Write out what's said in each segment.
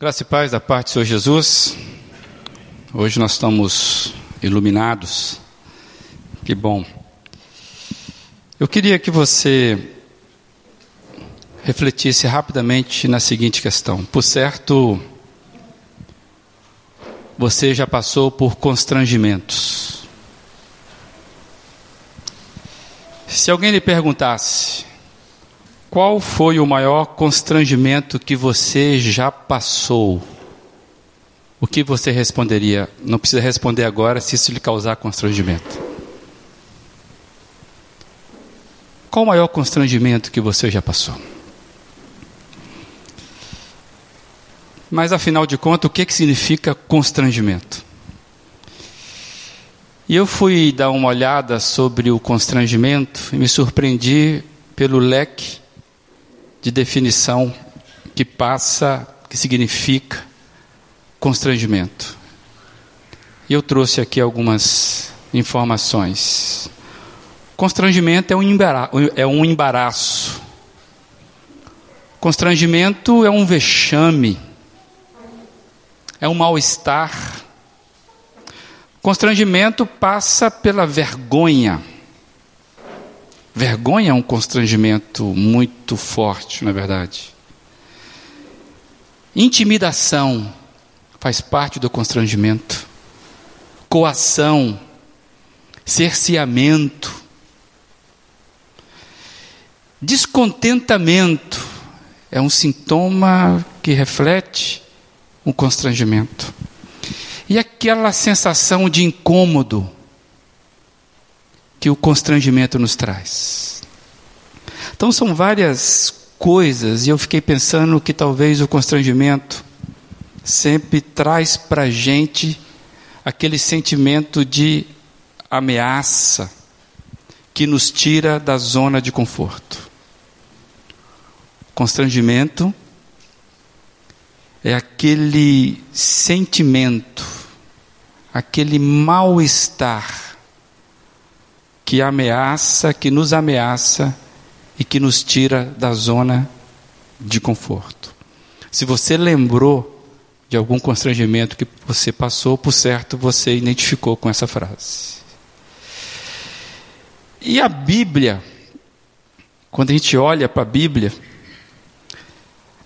Graça e paz da parte do Senhor Jesus. Hoje nós estamos iluminados. Que bom. Eu queria que você refletisse rapidamente na seguinte questão. Por certo, você já passou por constrangimentos. Se alguém lhe perguntasse, qual foi o maior constrangimento que você já passou? O que você responderia? Não precisa responder agora se isso lhe causar constrangimento. Qual o maior constrangimento que você já passou? Mas afinal de contas, o que, que significa constrangimento? E eu fui dar uma olhada sobre o constrangimento e me surpreendi pelo leque de definição que passa, que significa constrangimento. E eu trouxe aqui algumas informações. Constrangimento é um, é um embaraço. Constrangimento é um vexame. É um mal-estar. Constrangimento passa pela vergonha. Vergonha é um constrangimento muito forte, na é verdade. Intimidação faz parte do constrangimento. Coação, cerceamento, descontentamento é um sintoma que reflete um constrangimento. E aquela sensação de incômodo, que o constrangimento nos traz. Então são várias coisas e eu fiquei pensando que talvez o constrangimento sempre traz para a gente aquele sentimento de ameaça que nos tira da zona de conforto. Constrangimento é aquele sentimento, aquele mal-estar que ameaça, que nos ameaça e que nos tira da zona de conforto. Se você lembrou de algum constrangimento que você passou, por certo, você identificou com essa frase. E a Bíblia, quando a gente olha para a Bíblia,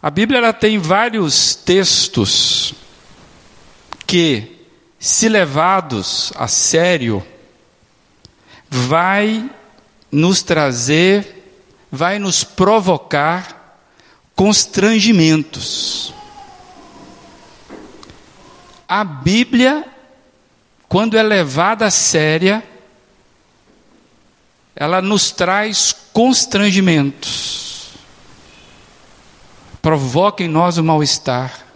a Bíblia ela tem vários textos que, se levados a sério, vai nos trazer, vai nos provocar constrangimentos. A Bíblia, quando é levada a séria, ela nos traz constrangimentos, provoca em nós o mal-estar,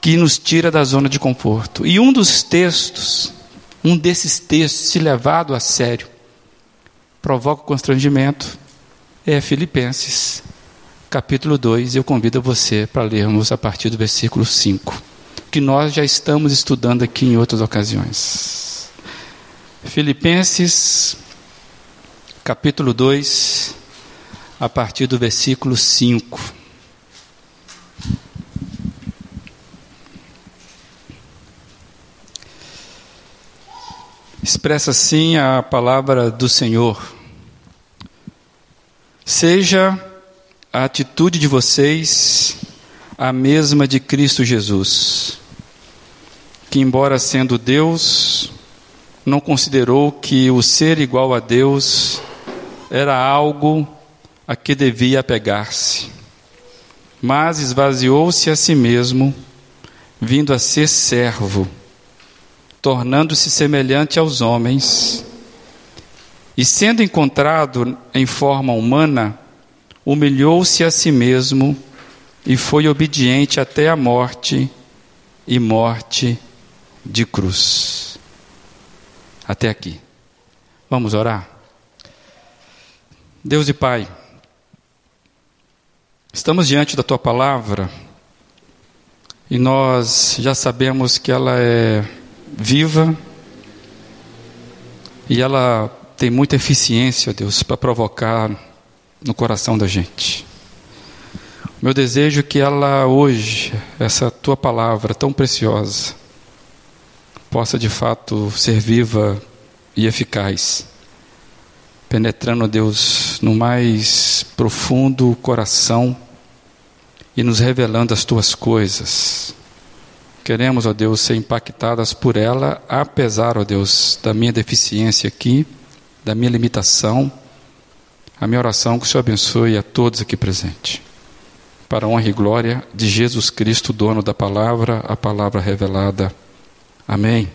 que nos tira da zona de conforto. E um dos textos um desses textos, se levado a sério, provoca constrangimento, é Filipenses, capítulo 2. Eu convido você para lermos a partir do versículo 5, que nós já estamos estudando aqui em outras ocasiões. Filipenses, capítulo 2, a partir do versículo 5. Expressa assim a palavra do Senhor. Seja a atitude de vocês a mesma de Cristo Jesus, que, embora sendo Deus, não considerou que o ser igual a Deus era algo a que devia apegar-se, mas esvaziou-se a si mesmo, vindo a ser servo tornando-se semelhante aos homens, e sendo encontrado em forma humana, humilhou-se a si mesmo e foi obediente até a morte e morte de cruz. Até aqui. Vamos orar? Deus e Pai, estamos diante da tua palavra e nós já sabemos que ela é viva e ela tem muita eficiência, Deus, para provocar no coração da gente. Meu desejo é que ela hoje, essa tua palavra tão preciosa, possa de fato ser viva e eficaz, penetrando, Deus, no mais profundo coração e nos revelando as tuas coisas. Queremos, ó Deus, ser impactadas por ela, apesar, ó Deus, da minha deficiência aqui, da minha limitação. A minha oração é que o Senhor abençoe a todos aqui presentes. Para a honra e glória de Jesus Cristo, dono da palavra, a palavra revelada. Amém.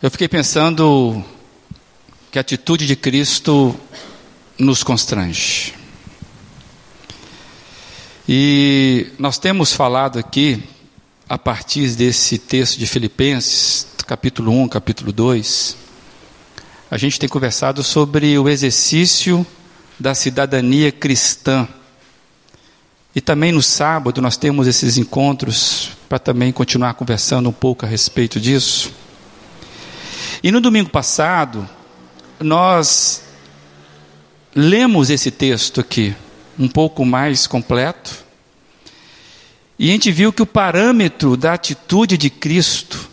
Eu fiquei pensando que a atitude de Cristo nos constrange. E nós temos falado aqui, a partir desse texto de Filipenses, capítulo 1, capítulo 2, a gente tem conversado sobre o exercício da cidadania cristã. E também no sábado nós temos esses encontros para também continuar conversando um pouco a respeito disso. E no domingo passado, nós lemos esse texto aqui, um pouco mais completo. E a gente viu que o parâmetro da atitude de Cristo,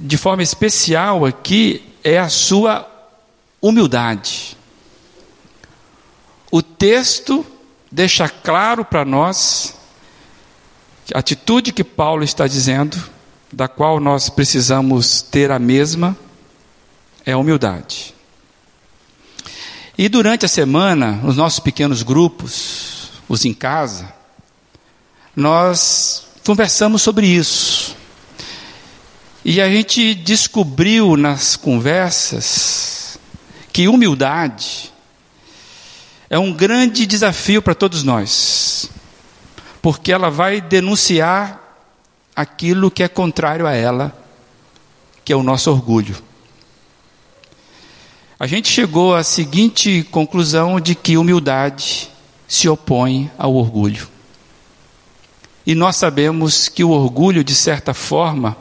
de forma especial aqui, é a sua humildade. O texto deixa claro para nós a atitude que Paulo está dizendo, da qual nós precisamos ter a mesma, é a humildade. E durante a semana, nos nossos pequenos grupos, os em casa, nós conversamos sobre isso. E a gente descobriu nas conversas que humildade é um grande desafio para todos nós, porque ela vai denunciar aquilo que é contrário a ela, que é o nosso orgulho a gente chegou à seguinte conclusão de que humildade se opõe ao orgulho. E nós sabemos que o orgulho, de certa forma,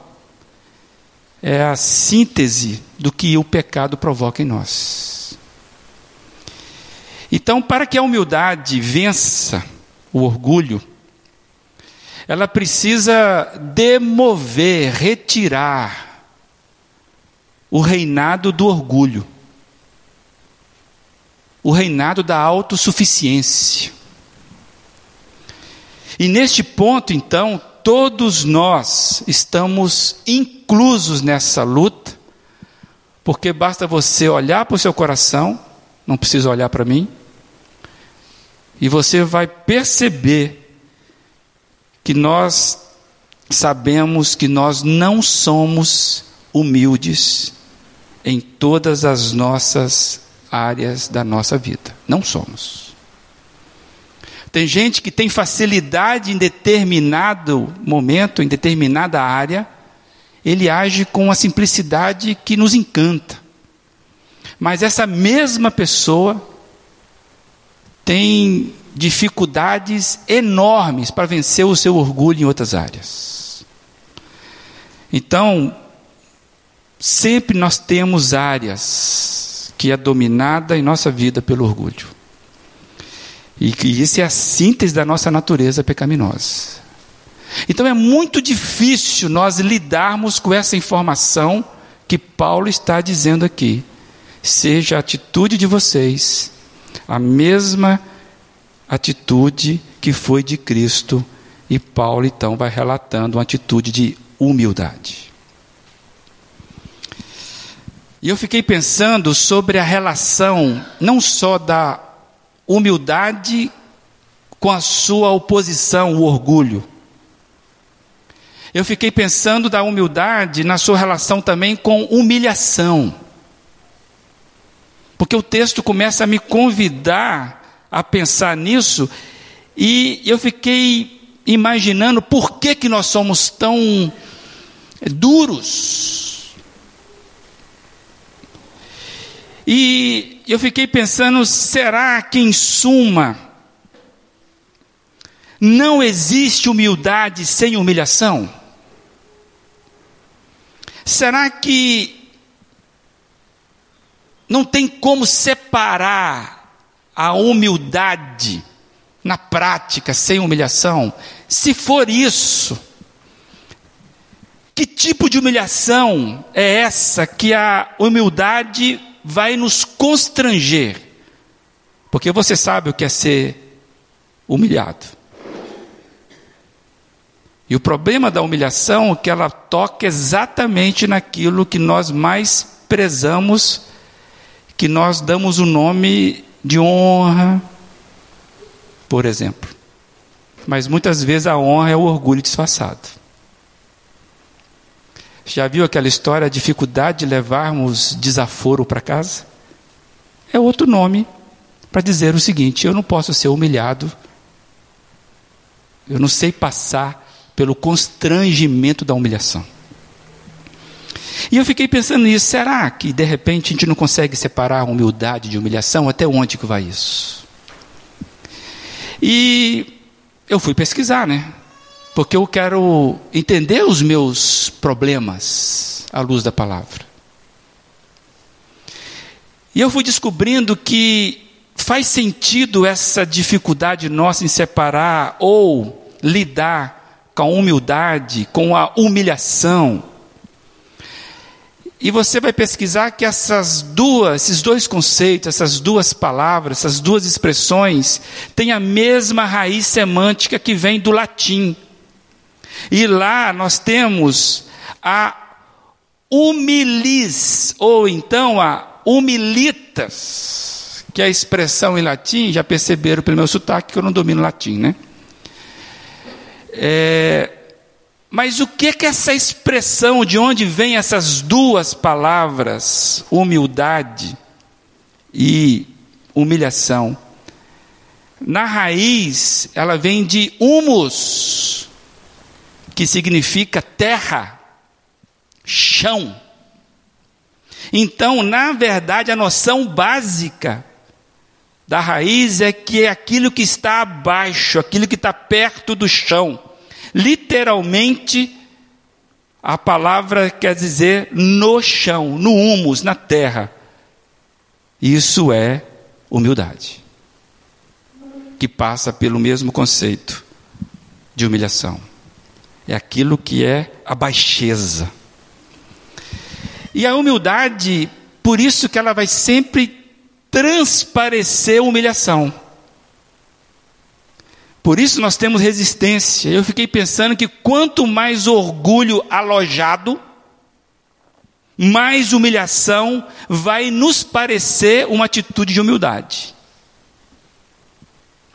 é a síntese do que o pecado provoca em nós. Então, para que a humildade vença o orgulho, ela precisa demover, retirar o reinado do orgulho o reinado da autossuficiência. E neste ponto, então, todos nós estamos inclusos nessa luta, porque basta você olhar para o seu coração, não precisa olhar para mim, e você vai perceber que nós sabemos que nós não somos humildes em todas as nossas áreas da nossa vida. Não somos. Tem gente que tem facilidade em determinado momento, em determinada área, ele age com a simplicidade que nos encanta. Mas essa mesma pessoa tem dificuldades enormes para vencer o seu orgulho em outras áreas. Então, sempre nós temos áreas que é dominada em nossa vida pelo orgulho. E que isso é a síntese da nossa natureza pecaminosa. Então é muito difícil nós lidarmos com essa informação que Paulo está dizendo aqui. Seja a atitude de vocês a mesma atitude que foi de Cristo. E Paulo então vai relatando uma atitude de humildade. E eu fiquei pensando sobre a relação, não só da humildade com a sua oposição, o orgulho. Eu fiquei pensando da humildade na sua relação também com humilhação. Porque o texto começa a me convidar a pensar nisso, e eu fiquei imaginando por que, que nós somos tão duros E eu fiquei pensando: será que, em suma, não existe humildade sem humilhação? Será que não tem como separar a humildade na prática, sem humilhação? Se for isso, que tipo de humilhação é essa que a humildade vai nos constranger? Porque você sabe o que é ser humilhado. E o problema da humilhação é que ela toca exatamente naquilo que nós mais prezamos, que nós damos o nome de honra, por exemplo. Mas muitas vezes a honra é o orgulho disfarçado. Já viu aquela história, a dificuldade de levarmos desaforo para casa? É outro nome para dizer o seguinte: eu não posso ser humilhado, eu não sei passar pelo constrangimento da humilhação. E eu fiquei pensando nisso, será que de repente a gente não consegue separar humildade de humilhação? Até onde que vai isso? E eu fui pesquisar, né? Porque eu quero entender os meus problemas à luz da palavra. E eu fui descobrindo que faz sentido essa dificuldade nossa em separar ou lidar com a humildade, com a humilhação. E você vai pesquisar que essas duas, esses dois conceitos, essas duas palavras, essas duas expressões têm a mesma raiz semântica que vem do latim. E lá nós temos a humilis, ou então a humilitas, que é a expressão em latim, já perceberam pelo meu sotaque que eu não domino latim, né? É, mas o que que essa expressão, de onde vem essas duas palavras, humildade e humilhação? Na raiz, ela vem de humus, que significa terra, chão. Então, na verdade, a noção básica da raiz é que é aquilo que está abaixo, aquilo que está perto do chão. Literalmente, a palavra quer dizer no chão, no humus, na terra. Isso é humildade, que passa pelo mesmo conceito de humilhação. É aquilo que é a baixeza. E a humildade, por isso que ela vai sempre transparecer humilhação. Por isso nós temos resistência. Eu fiquei pensando que quanto mais orgulho alojado, mais humilhação vai nos parecer uma atitude de humildade.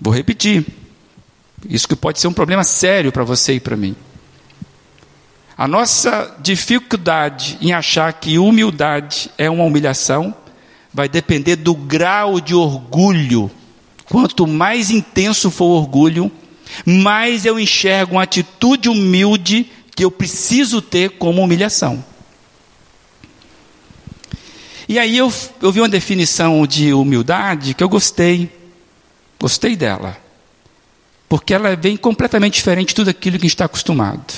Vou repetir. Isso que pode ser um problema sério para você e para mim. A nossa dificuldade em achar que humildade é uma humilhação vai depender do grau de orgulho. Quanto mais intenso for o orgulho, mais eu enxergo uma atitude humilde que eu preciso ter como humilhação. E aí eu, eu vi uma definição de humildade que eu gostei. Gostei dela. Porque ela vem completamente diferente de tudo aquilo que a gente está acostumado.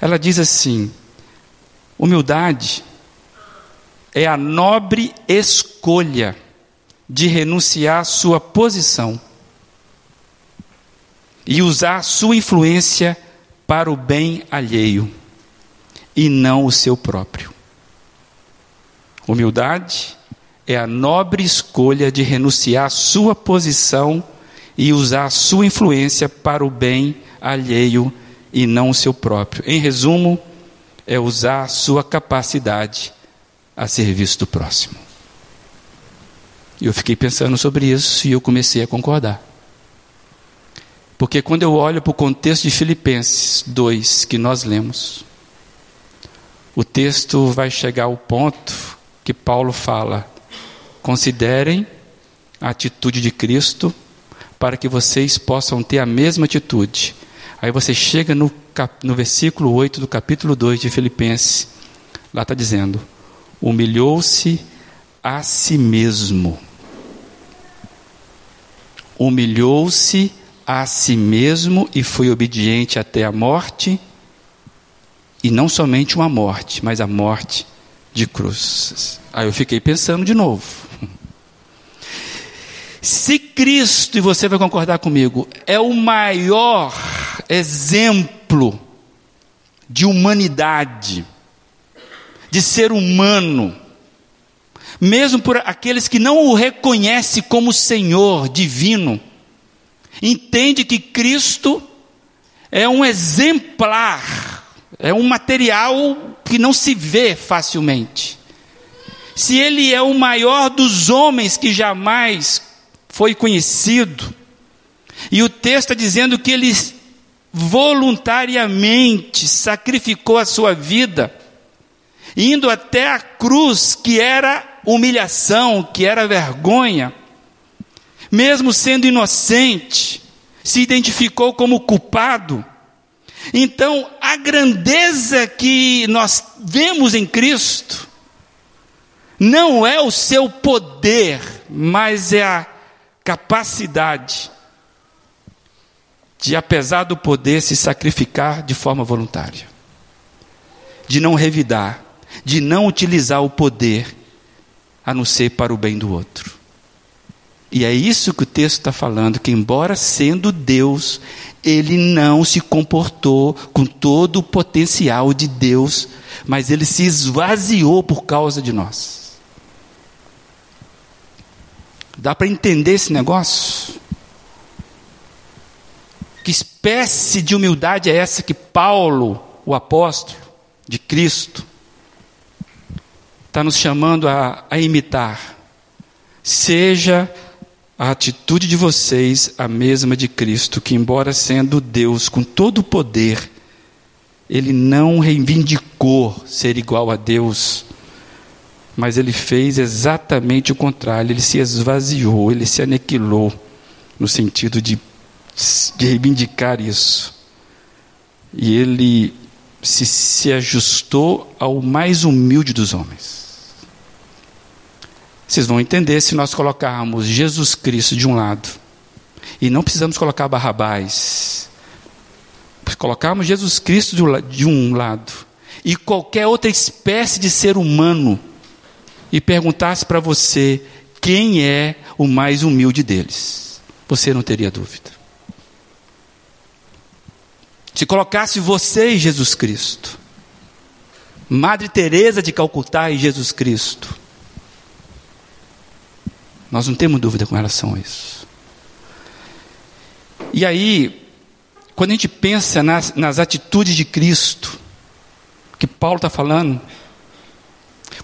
Ela diz assim: humildade é a nobre escolha de renunciar à sua posição e usar sua influência para o bem alheio e não o seu próprio. Humildade é a nobre escolha de renunciar à sua posição e usar sua influência para o bem alheio e não o seu próprio. Em resumo, é usar a sua capacidade a serviço do próximo. E eu fiquei pensando sobre isso e eu comecei a concordar. Porque quando eu olho para o contexto de Filipenses 2 que nós lemos, o texto vai chegar ao ponto que Paulo fala: considerem a atitude de Cristo para que vocês possam ter a mesma atitude. Aí você chega no, no versículo 8 do capítulo 2 de Filipenses, lá está dizendo: humilhou-se a si mesmo. Humilhou-se a si mesmo e foi obediente até a morte, e não somente uma morte, mas a morte de cruz. Aí eu fiquei pensando de novo. Se Cristo, e você vai concordar comigo, é o exemplo de humanidade, de ser humano, mesmo por aqueles que não o reconhecem como Senhor divino, entende que Cristo é um exemplar, é um material que não se vê facilmente. Se ele é o maior dos homens que jamais foi conhecido, e o texto está dizendo que ele voluntariamente sacrificou a sua vida, indo até a cruz, que era humilhação, que era vergonha, mesmo sendo inocente, se identificou como culpado. Então, a grandeza que nós vemos em Cristo não é o seu poder, mas é a capacidade de, apesar do poder, se sacrificar de forma voluntária, de não revidar, de não utilizar o poder a não ser para o bem do outro. E é isso que o texto está falando: que, embora sendo Deus, ele não se comportou com todo o potencial de Deus, mas ele se esvaziou por causa de nós. Dá para entender esse negócio? Que espécie de humildade é essa que Paulo, o apóstolo de Cristo, está nos chamando a, a imitar? Seja a atitude de vocês a mesma de Cristo, que, embora sendo Deus com todo o poder, ele não reivindicou ser igual a Deus, mas ele fez exatamente o contrário, ele se esvaziou, ele se aniquilou, no sentido de de reivindicar isso. E ele se, se ajustou ao mais humilde dos homens. Vocês vão entender se nós colocarmos Jesus Cristo de um lado, e não precisamos colocar Barrabás, colocarmos Jesus Cristo de um lado, e qualquer outra espécie de ser humano, e perguntasse para você quem é o mais humilde deles, você não teria dúvida. Se colocasse você e Jesus Cristo, Madre Teresa de Calcutá e Jesus Cristo, nós não temos dúvida com relação a isso. E aí, quando a gente pensa nas, nas atitudes de Cristo, que Paulo está falando,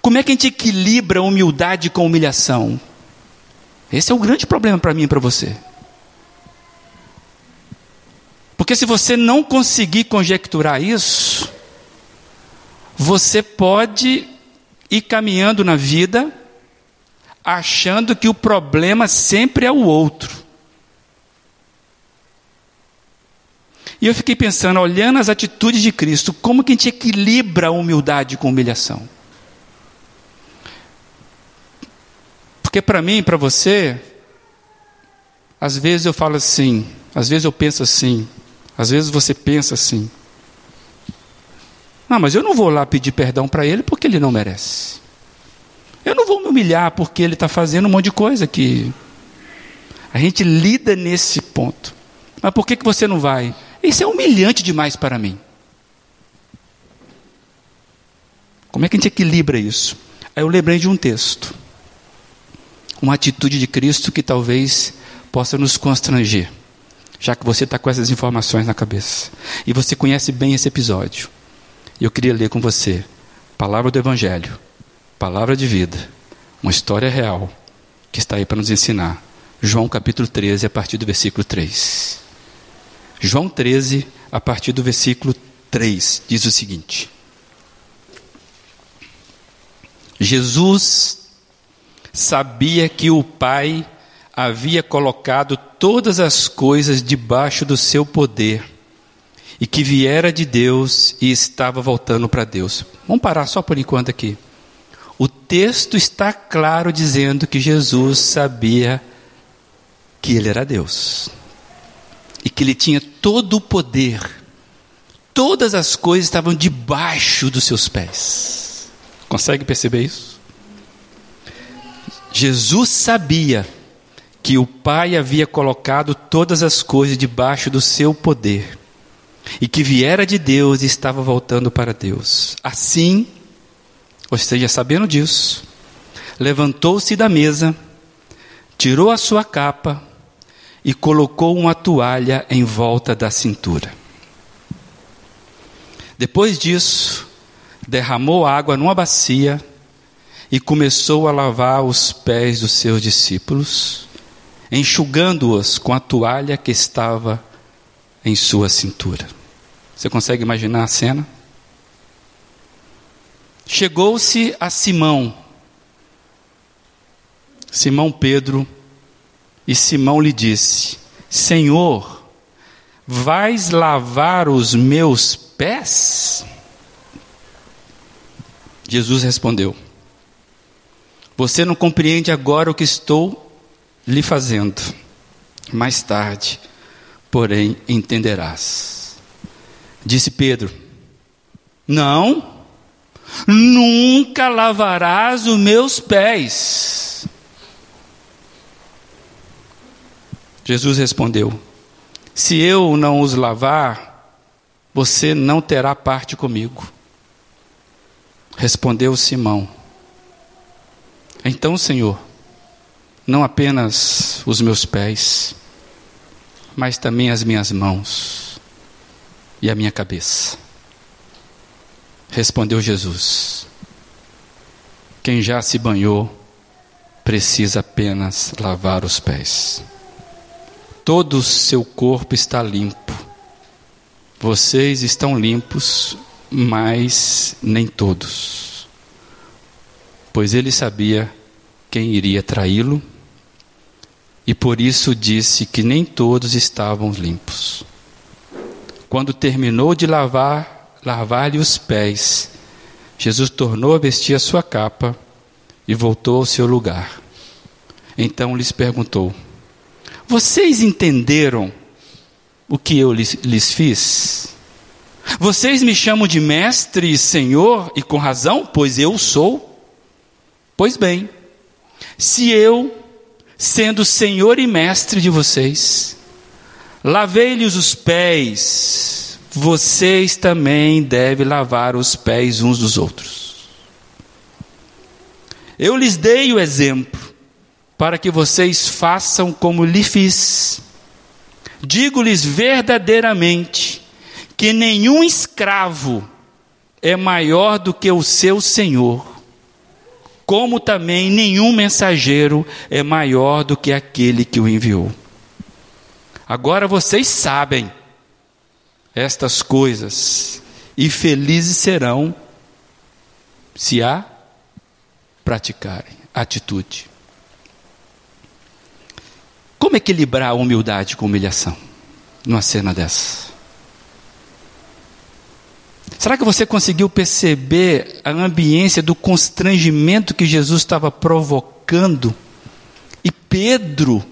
como é que a gente equilibra humildade com humilhação? Esse é o grande problema para mim e para você. Porque se você não conseguir conjecturar isso, você pode ir caminhando na vida achando que o problema sempre é o outro. E eu fiquei pensando, olhando as atitudes de Cristo, como que a gente equilibra a humildade com humilhação? Porque para mim, para você, às vezes eu falo assim, às vezes eu penso assim, às vezes você pensa assim: ah, mas eu não vou lá pedir perdão para ele porque ele não merece. Eu não vou me humilhar porque ele está fazendo um monte de coisa que. A gente lida nesse ponto. Mas por que, que você não vai? Isso é humilhante demais para mim. Como é que a gente equilibra isso? Aí eu lembrei de um texto. Uma atitude de Cristo que talvez possa nos constranger já que você está com essas informações na cabeça. E você conhece bem esse episódio. Eu queria ler com você. Palavra do Evangelho, palavra de vida, uma história real que está aí para nos ensinar. João capítulo 13, a partir do versículo 3. João 13, a partir do versículo 3, diz o seguinte: Jesus sabia que o Pai havia colocado todas as coisas debaixo do seu poder e que viera de Deus e estava voltando para Deus. Vamos parar só por enquanto aqui. O texto está claro dizendo que Jesus sabia que ele era Deus e que ele tinha todo o poder. Todas as coisas estavam debaixo dos seus pés. Consegue perceber isso? Jesus sabia que o Pai havia colocado todas as coisas debaixo do seu poder e que viera de Deus e estava voltando para Deus. Assim, ou seja, sabendo disso, levantou-se da mesa, tirou a sua capa e colocou uma toalha em volta da cintura. Depois disso, derramou água numa bacia e começou a lavar os pés dos seus discípulos, enxugando-os com a toalha que estava em sua cintura. Você consegue imaginar a cena? Chegou-se a Simão, Simão Pedro, e Simão lhe disse: Senhor, vais lavar os meus pés? Jesus respondeu: Você não compreende agora o que estou lhe fazendo. Mais tarde, porém, entenderás. Disse Pedro: Não, nunca lavarás os meus pés. Jesus respondeu: Se eu não os lavar, você não terá parte comigo. Respondeu Simão: Então, Senhor, não apenas os meus pés, mas também as minhas mãos e a minha cabeça. Respondeu Jesus: Quem já se banhou precisa apenas lavar os pés. Todo o seu corpo está limpo. Vocês estão limpos, mas nem todos. Pois ele sabia quem iria traí-lo e por isso disse que nem todos estavam limpos. Quando terminou de lavar, lavar-lhe os pés, Jesus tornou a vestir a sua capa e voltou ao seu lugar. Então lhes perguntou: vocês entenderam o que eu lhes, lhes fiz? Vocês me chamam de mestre e senhor, e com razão, pois eu sou. Pois bem, se eu, sendo senhor e mestre de vocês, lavei-lhes os pés, vocês também devem lavar os pés uns dos outros. Eu lhes dei o exemplo para que vocês façam como lhe fiz. Digo-lhes verdadeiramente que nenhum escravo é maior do que o seu senhor, como também nenhum mensageiro é maior do que aquele que o enviou. Agora vocês sabem estas coisas, e felizes serão se a praticarem. Atitude. Como equilibrar a humildade com humilhação numa cena dessa? Será que você conseguiu perceber a ambiência do constrangimento que Jesus estava provocando? E Pedro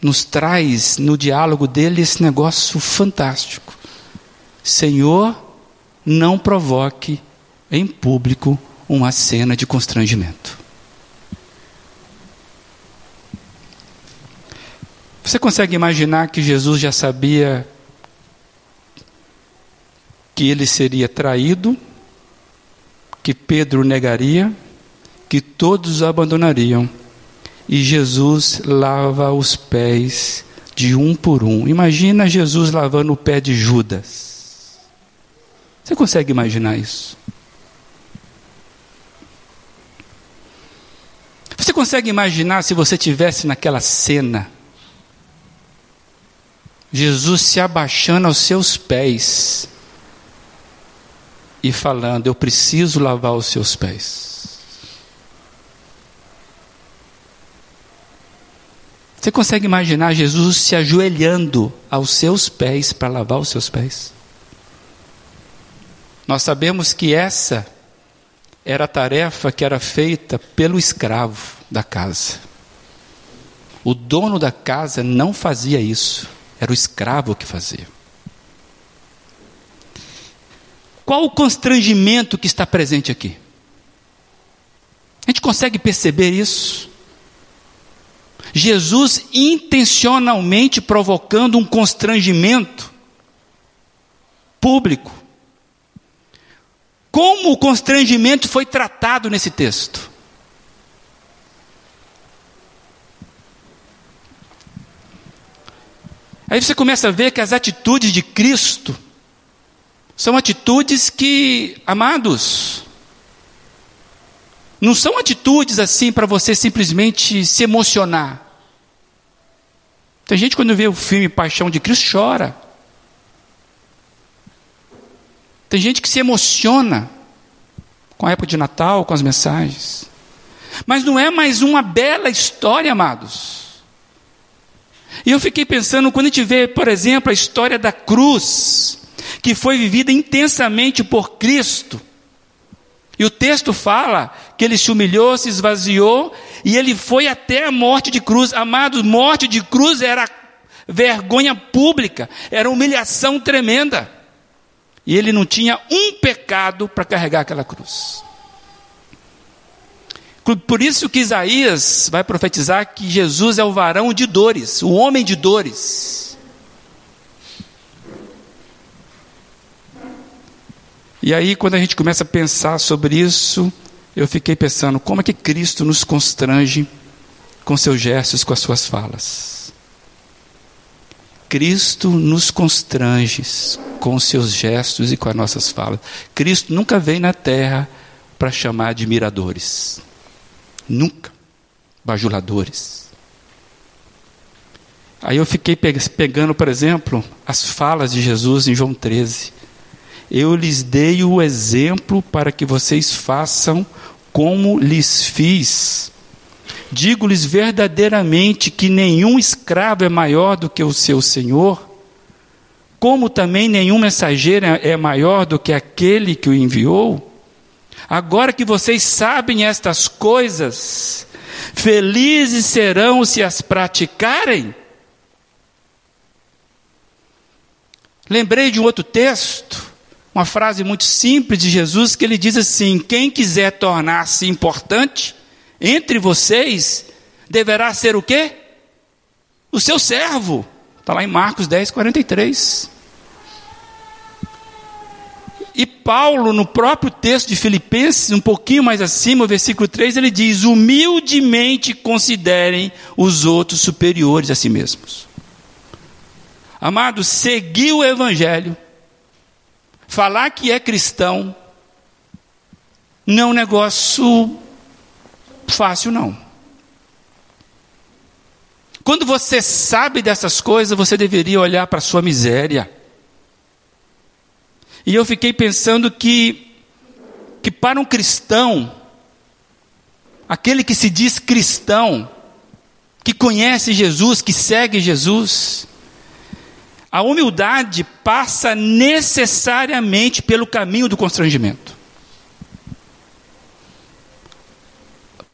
nos traz no diálogo dele esse negócio fantástico. Senhor, não provoque em público uma cena de constrangimento. Você consegue imaginar que Jesus já sabia que ele seria traído, que Pedro negaria, que todos o abandonariam, e Jesus lava os pés de um por um. Imagina Jesus lavando o pé de Judas. Você consegue imaginar isso? Você consegue imaginar se você tivesse naquela cena? Jesus se abaixando aos seus pés e falando: Eu preciso lavar os seus pés. Você consegue imaginar Jesus se ajoelhando aos seus pés para lavar os seus pés? Nós sabemos que essa era a tarefa que era feita pelo escravo da casa. O dono da casa não fazia isso. Era o escravo que fazia. Qual o constrangimento que está presente aqui? A gente consegue perceber isso? Jesus intencionalmente provocando um constrangimento público. Como o constrangimento foi tratado nesse texto? Aí você começa a ver que as atitudes de Cristo são atitudes que, amados, não são atitudes assim para você simplesmente se emocionar. Tem gente quando vê o filme Paixão de Cristo chora. Tem gente que se emociona com a época de Natal, com as mensagens. Mas não é mais uma bela história, amados. E eu fiquei pensando, quando a gente vê, por exemplo, a história da cruz, que foi vivida intensamente por Cristo, e o texto fala que ele se humilhou, se esvaziou e ele foi até a morte de cruz. Amados, morte de cruz era vergonha pública, era humilhação tremenda. E ele não tinha um pecado para carregar aquela cruz. Por isso que Isaías vai profetizar que Jesus é o varão de dores, o homem de dores. E aí, quando a gente começa a pensar sobre isso, eu fiquei pensando como é que Cristo nos constrange com seus gestos, com as suas falas. Cristo nos constrange com seus gestos e com as nossas falas. Cristo nunca veio na terra para chamar admiradores. Nunca. Bajuladores. Aí eu fiquei pegando, por exemplo, as falas de Jesus em João 13. Eu lhes dei o exemplo para que vocês façam como lhes fiz. Digo-lhes verdadeiramente que nenhum escravo é maior do que o seu senhor, como também nenhum mensageiro é maior do que aquele que o enviou. Agora que vocês sabem estas coisas, felizes serão se as praticarem. Lembrei de um outro texto uma frase muito simples de Jesus que ele diz assim: Quem quiser tornar-se importante entre vocês, deverá ser o quê? O seu servo. Está lá em Marcos 10, 43. E Paulo, no próprio texto de Filipenses, um pouquinho mais acima, o versículo 3, ele diz: humildemente considerem os outros superiores a si mesmos. Amados, seguir o Evangelho Falar que é cristão não é um negócio fácil, não. Quando você sabe dessas coisas, você deveria olhar para a sua miséria. E eu fiquei pensando que, que para um cristão, aquele que se diz cristão, que conhece Jesus, que segue Jesus, a humildade passa necessariamente pelo caminho do constrangimento.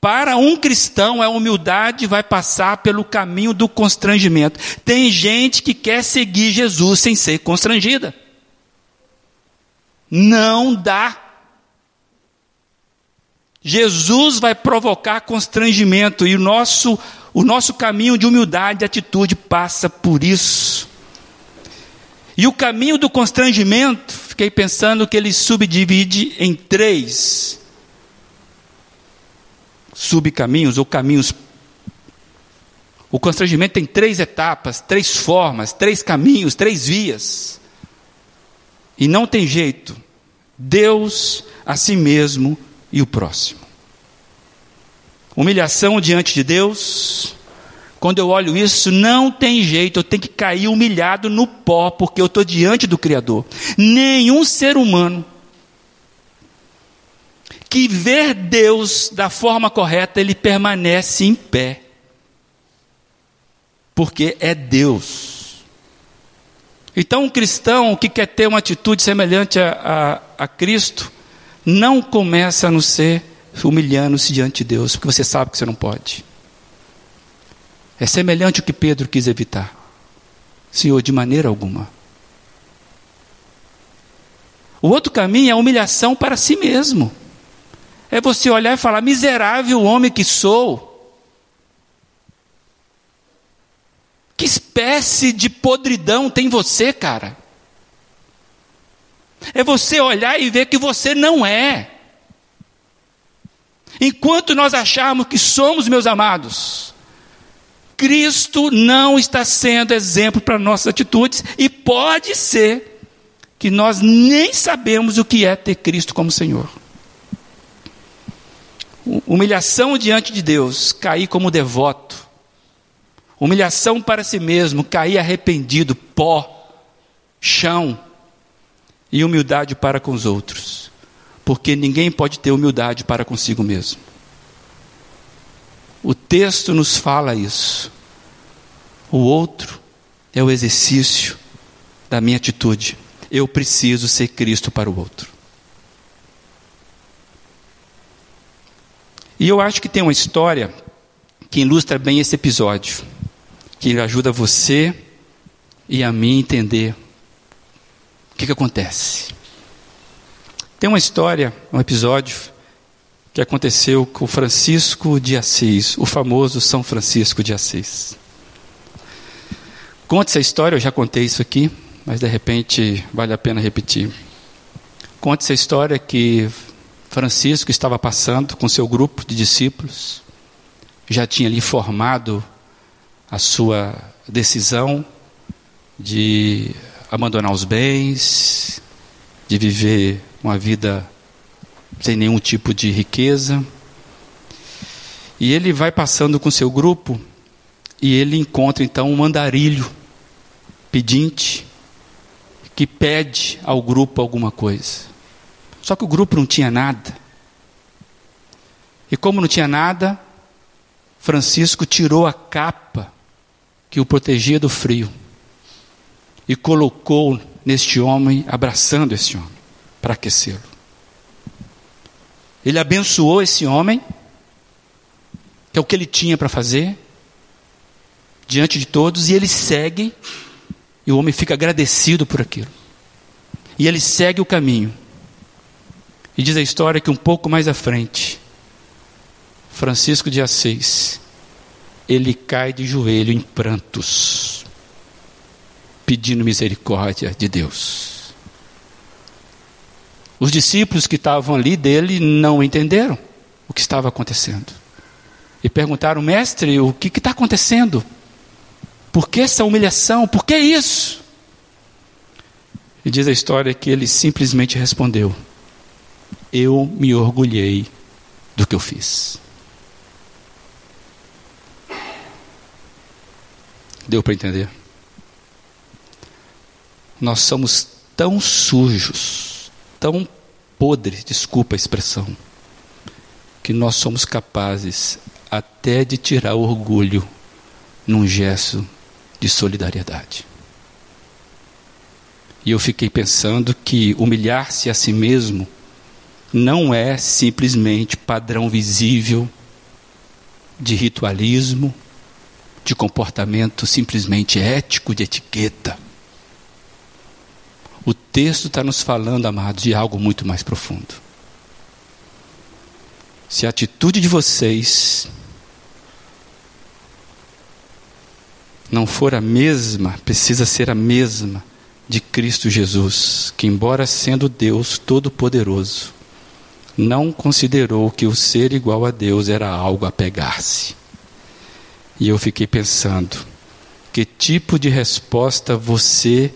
Para um cristão, a humildade vai passar pelo caminho do constrangimento. Tem gente que quer seguir Jesus sem ser constrangida. Não dá. Jesus vai provocar constrangimento e o nosso, o nosso caminho de humildade e atitude passa por isso. E o caminho do constrangimento, fiquei pensando que ele subdivide em três subcaminhos ou caminhos. O constrangimento tem três etapas, três formas, três caminhos, três vias. E não tem jeito. Deus, a si mesmo e o próximo. Humilhação diante de Deus, quando eu olho isso, não tem jeito, eu tenho que cair humilhado no pó, porque eu estou diante do Criador. Nenhum ser humano que vê Deus da forma correta, ele permanece em pé. Porque é Deus. Então, um cristão que quer ter uma atitude semelhante a, a, a Cristo, não começa a não ser humilhando-se diante de Deus, porque você sabe que você não pode. É semelhante ao que Pedro quis evitar. Senhor, de maneira alguma. O outro caminho é a humilhação para si mesmo. É você olhar e falar: miserável homem que sou. Que espécie de podridão tem você, cara? É você olhar e ver que você não é. Enquanto nós acharmos que somos, meus amados, Cristo não está sendo exemplo para nossas atitudes e pode ser que nós nem sabemos o que é ter Cristo como Senhor. Humilhação diante de Deus, cair como devoto. Humilhação para si mesmo, cair arrependido, pó, chão. E humildade para com os outros. Porque ninguém pode ter humildade para consigo mesmo. O texto nos fala isso. O outro é o exercício da minha atitude. Eu preciso ser Cristo para o outro. E eu acho que tem uma história que ilustra bem esse episódio, que ajuda você e a mim entender o que, que acontece. Tem uma história, um episódio que aconteceu com Francisco de Assis, o famoso São Francisco de Assis. Conta essa história, eu já contei isso aqui, mas de repente vale a pena repetir. Conta essa história que Francisco estava passando com seu grupo de discípulos, já tinha ali formado a sua decisão de abandonar os bens, de viver uma vida sem nenhum tipo de riqueza. E ele vai passando com seu grupo e ele encontra então um mandarilho pedinte que pede ao grupo alguma coisa. Só que o grupo não tinha nada. E como não tinha nada, Francisco tirou a capa que o protegia do frio e colocou neste homem, abraçando esse homem, para aquecê-lo. Ele abençoou esse homem, que é o que ele tinha para fazer, diante de todos, e ele segue, e o homem fica agradecido por aquilo. E ele segue o caminho. E diz a história que um pouco mais à frente, Francisco de Assis, ele cai de joelho em prantos, pedindo misericórdia de Deus. Os discípulos que estavam ali dele não entenderam o que estava acontecendo. E perguntaram, mestre, o que está acontecendo? Por que essa humilhação? Por que isso? E diz a história que ele simplesmente respondeu: eu me orgulhei do que eu fiz. Deu para entender? Nós somos tão sujos, tão podres, desculpa a expressão, que nós somos capazes até de tirar orgulho num gesto de solidariedade. E eu fiquei pensando que humilhar-se a si mesmo não é simplesmente padrão visível de ritualismo, de comportamento simplesmente ético, de etiqueta. O texto está nos falando, amados, de algo muito mais profundo. Se a atitude de vocês não for a mesma, precisa ser a mesma de Cristo Jesus, que, embora sendo Deus Todo-Poderoso, não considerou que o ser igual a Deus era algo a pegar-se. E eu fiquei pensando: que tipo de resposta você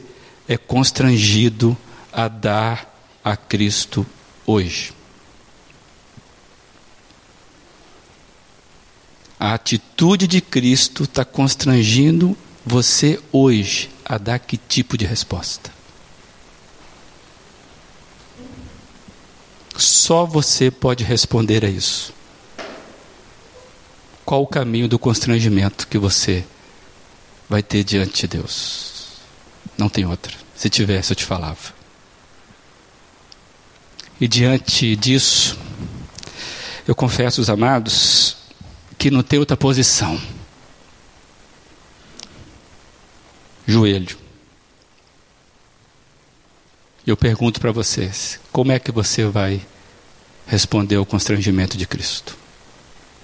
é constrangido a dar a Cristo hoje? A atitude de Cristo está constrangindo você hoje a dar que tipo de resposta? Só você pode responder a isso. Qual o caminho do constrangimento que você vai ter diante de Deus? Não tem outra. Se tivesse, eu te falava. E diante disso, eu confesso, os amados, que não tem outra posição. Joelho. Eu pergunto para vocês: como é que você vai responder ao constrangimento de Cristo?